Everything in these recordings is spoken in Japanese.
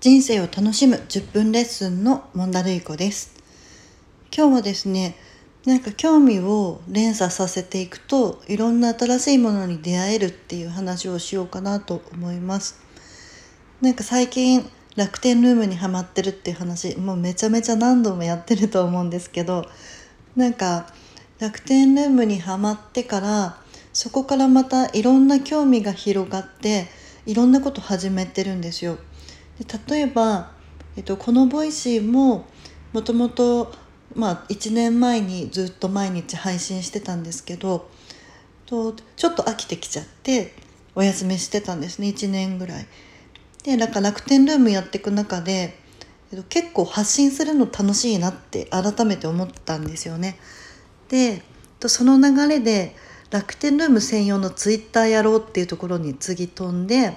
人生を楽しむ10分レッスンのモンダルイコです今日はですねなんか興味を連鎖させていくといろんな新しいものに出会えるっていう話をしようかなと思いますなんか最近楽天ルームにはまってるっていう話もうめちゃめちゃ何度もやってると思うんですけどなんか楽天ルームにはまってからそこからまたいろんな興味が広がっていろんなこと始めてるんですよ。で例えば、えっと、このボイシーももともと1年前にずっと毎日配信してたんですけどとちょっと飽きてきちゃってお休みしてたんですね1年ぐらい。でなんか楽天ルームやっていく中で結構発信するの楽しいなって改めて思ったんですよね。でその流れで楽天ルーム専用のツイッターやろうっていうところに次飛んで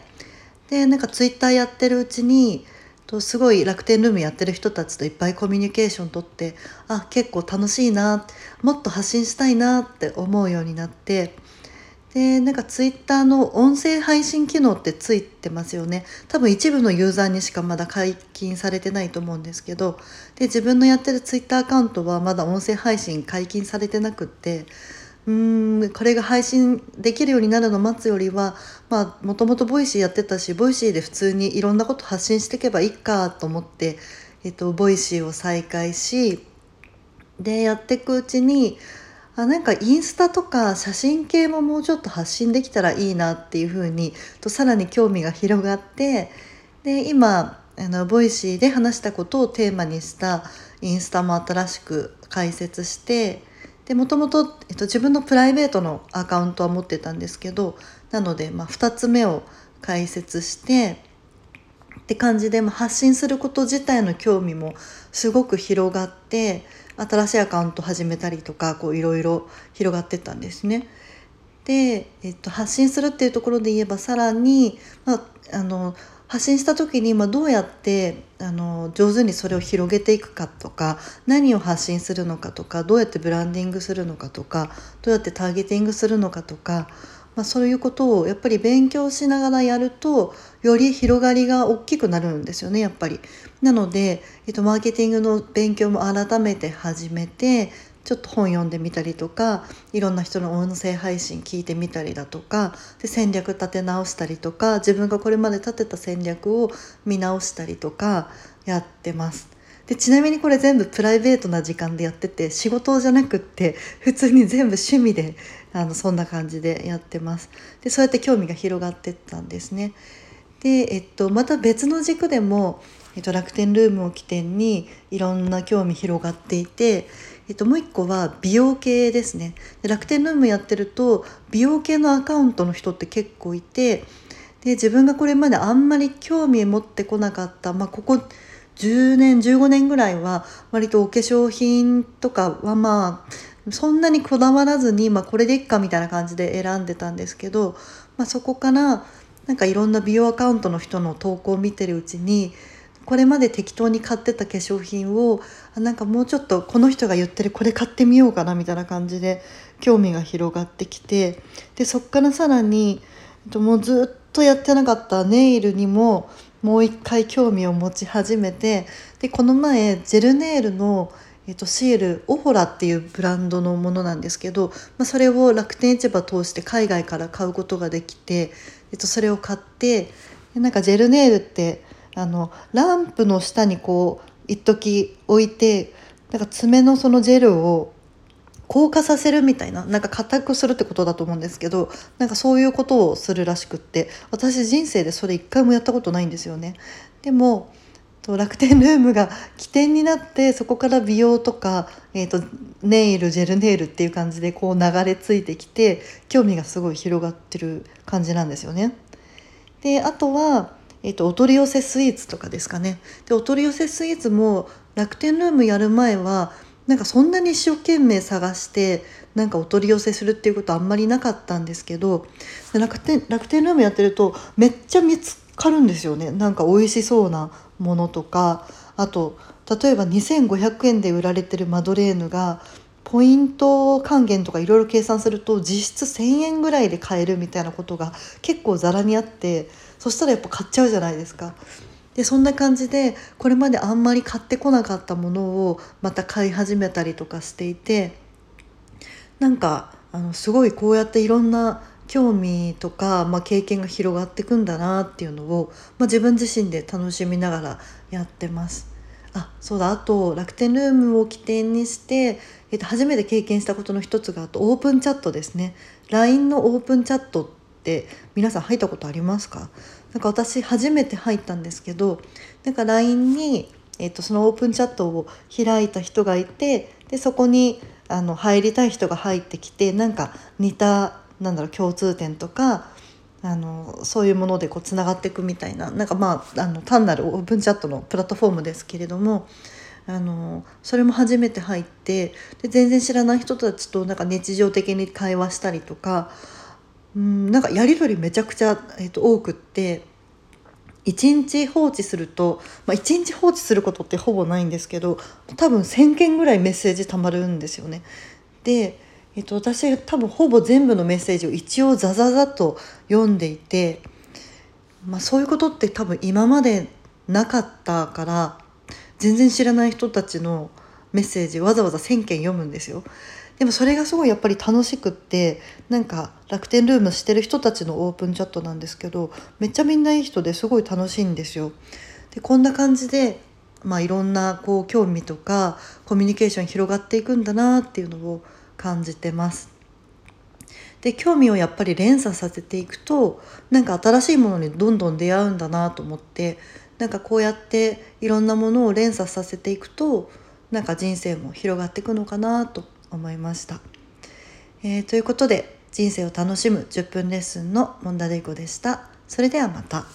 でなんかツイッターやってるうちにとすごい楽天ルームやってる人たちといっぱいコミュニケーションとってあ結構楽しいなもっと発信したいなって思うようになってでなんかツイッターの音声配信機能ってついてますよね。多分一部のユーザーにしかまだ解禁されてないと思うんですけどで自分のやってるツイッターアカウントはまだ音声配信解禁されてなくってうんこれが配信できるようになるのを待つよりはまもともとボイシーやってたしボイシーで普通にいろんなこと発信していけばいいかと思って、えっと、ボイシーを再開してやっていくうちにあなんかインスタとか写真系ももうちょっと発信できたらいいなっていうふうにとさらに興味が広がってで今あのボイシーで話したことをテーマにしたインスタも新しく開設して。でもともと、えっと、自分のプライベートのアカウントは持ってたんですけどなので、まあ、2つ目を開設してって感じで、まあ、発信すること自体の興味もすごく広がって新しいアカウント始めたりとかいろいろ広がってったんですね。で、えっと、発信するっていうところで言えばさらに、まあ、あの発信した時に、まあ、どうやってあの上手にそれを広げていくかとか何を発信するのかとかどうやってブランディングするのかとかどうやってターゲティングするのかとか、まあ、そういうことをやっぱり勉強しながらやるとより広がりが大きくなるんですよねやっぱり。なので、えっと、マーケティングの勉強も改めて始めてちょっと本読んでみたりとかいろんな人の音声配信聞いてみたりだとかで戦略立て直したりとか自分がこれまで立てた戦略を見直したりとかやってます。でちなみにこれ全部プライベートな時間でやってて仕事じゃなくって普通に全部趣味であのそんな感じでやってます。でそうやって興味が広がってったんですね。で、えっと、また別の軸でも、えっと、楽天ルームを起点にいろんな興味広がっていてえっと、もう一個は美容系ですね。で楽天ルームやってると美容系のアカウントの人って結構いてで自分がこれまであんまり興味持ってこなかった、まあ、ここ10年15年ぐらいは割とお化粧品とかはまあそんなにこだわらずに、まあ、これでいっかみたいな感じで選んでたんですけど、まあ、そこからなんかいろんな美容アカウントの人の投稿を見てるうちにこれまで適当に買ってた化粧品をなんかもうちょっとこの人が言ってるこれ買ってみようかなみたいな感じで興味が広がってきてでそっからさらにもうずっとやってなかったネイルにももう一回興味を持ち始めてでこの前ジェルネイルのえっと、シールオホラっていうブランドのものなんですけど、まあ、それを楽天市場通して海外から買うことができて、えっと、それを買ってなんかジェルネイルってあのランプの下にこう一時置いてなんか爪のそのジェルを硬化させるみたいななんか硬くするってことだと思うんですけどなんかそういうことをするらしくって私人生でそれ一回もやったことないんですよね。でも楽天ルームが起点になってそこから美容とか、えーと、ネイルジェルネイルっていう感じでこう流れ着いてきて興味がすごい広がってる感じなんですよね。であとはえっと、お取り寄せスイーツとかですかね。でお取り寄せスイーツも楽天ルームやる前はなんかそんなに一生懸命探してなんかお取り寄せするっていうことあんまりなかったんですけど楽天楽天ルームやってるとめっちゃ見つかるんですよね。なんか美味しそうなものとか。あと例えば2500円で売られてるマドレーヌがポイント還元とかいろいろ計算すると実質1,000円ぐらいで買えるみたいなことが結構ざらにあってそしたらやっぱ買っちゃうじゃないですか。でそんな感じでこれまであんまり買ってこなかったものをまた買い始めたりとかしていてなんかあのすごいこうやっていろんな興味とか、まあ、経験が広がっていくんだなっていうのを、まあ、自分自身で楽しみながらやってます。あそうだあと楽天ルームを起点にして、えっと、初めて経験したことの一つがあとオープンチャットですね LINE のオープンチャットって皆さん入ったことありますか？なか私初めて入ったんですけどなんか LINE に、えっと、そのオープンチャットを開いた人がいてでそこにあの入りたい人が入ってきてなんか似たなんだろう共通点とかあのそういうものでこうつながっていくみたいななんかまああの単なるオープンチャットのプラットフォームですけれどもあのそれも初めて入ってで全然知らない人たちとなんか日常的に会話したりとかうんなんかやり取りめちゃくちゃ、えー、と多くって1日放置すると、まあ、1日放置することってほぼないんですけど多分1,000件ぐらいメッセージたまるんですよね。でえっと、私多分ほぼ全部のメッセージを一応ザザザと読んでいて、まあ、そういうことって多分今までなかったから全然知らない人たちのメッセージわざわざ1,000件読むんですよ。でもそれがすごいやっぱり楽しくってなんか楽天ルームしてる人たちのオープンチャットなんですけどめっちゃみんないい人ですごい楽しいんですよ。でこんな感じでまあ、いろんなこう興味とかコミュニケーション広がっていくんだなっていうのを感じてます。で興味をやっぱり連鎖させていくとなんか新しいものにどんどん出会うんだなと思ってなんかこうやっていろんなものを連鎖させていくとなんか人生も広がっていくのかなと思いました。えー、ということで人生を楽しむ10分レッスンのモンダレイコでした。それではまた。